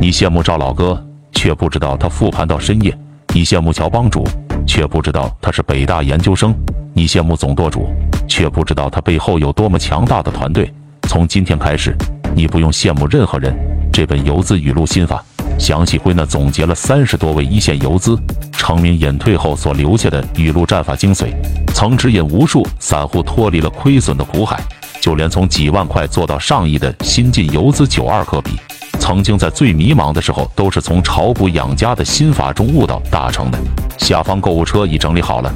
你羡慕赵老哥，却不知道他复盘到深夜；你羡慕乔帮主，却不知道他是北大研究生；你羡慕总舵主，却不知道他背后有多么强大的团队。从今天开始，你不用羡慕任何人。这本游资语录心法详细归纳总结了三十多位一线游资成名隐退后所留下的语录战法精髓，曾指引无数散户脱离了亏损的苦海。就连从几万块做到上亿的新晋游资九二科比，曾经在最迷茫的时候，都是从炒股养家的心法中悟到大成的。下方购物车已整理好了，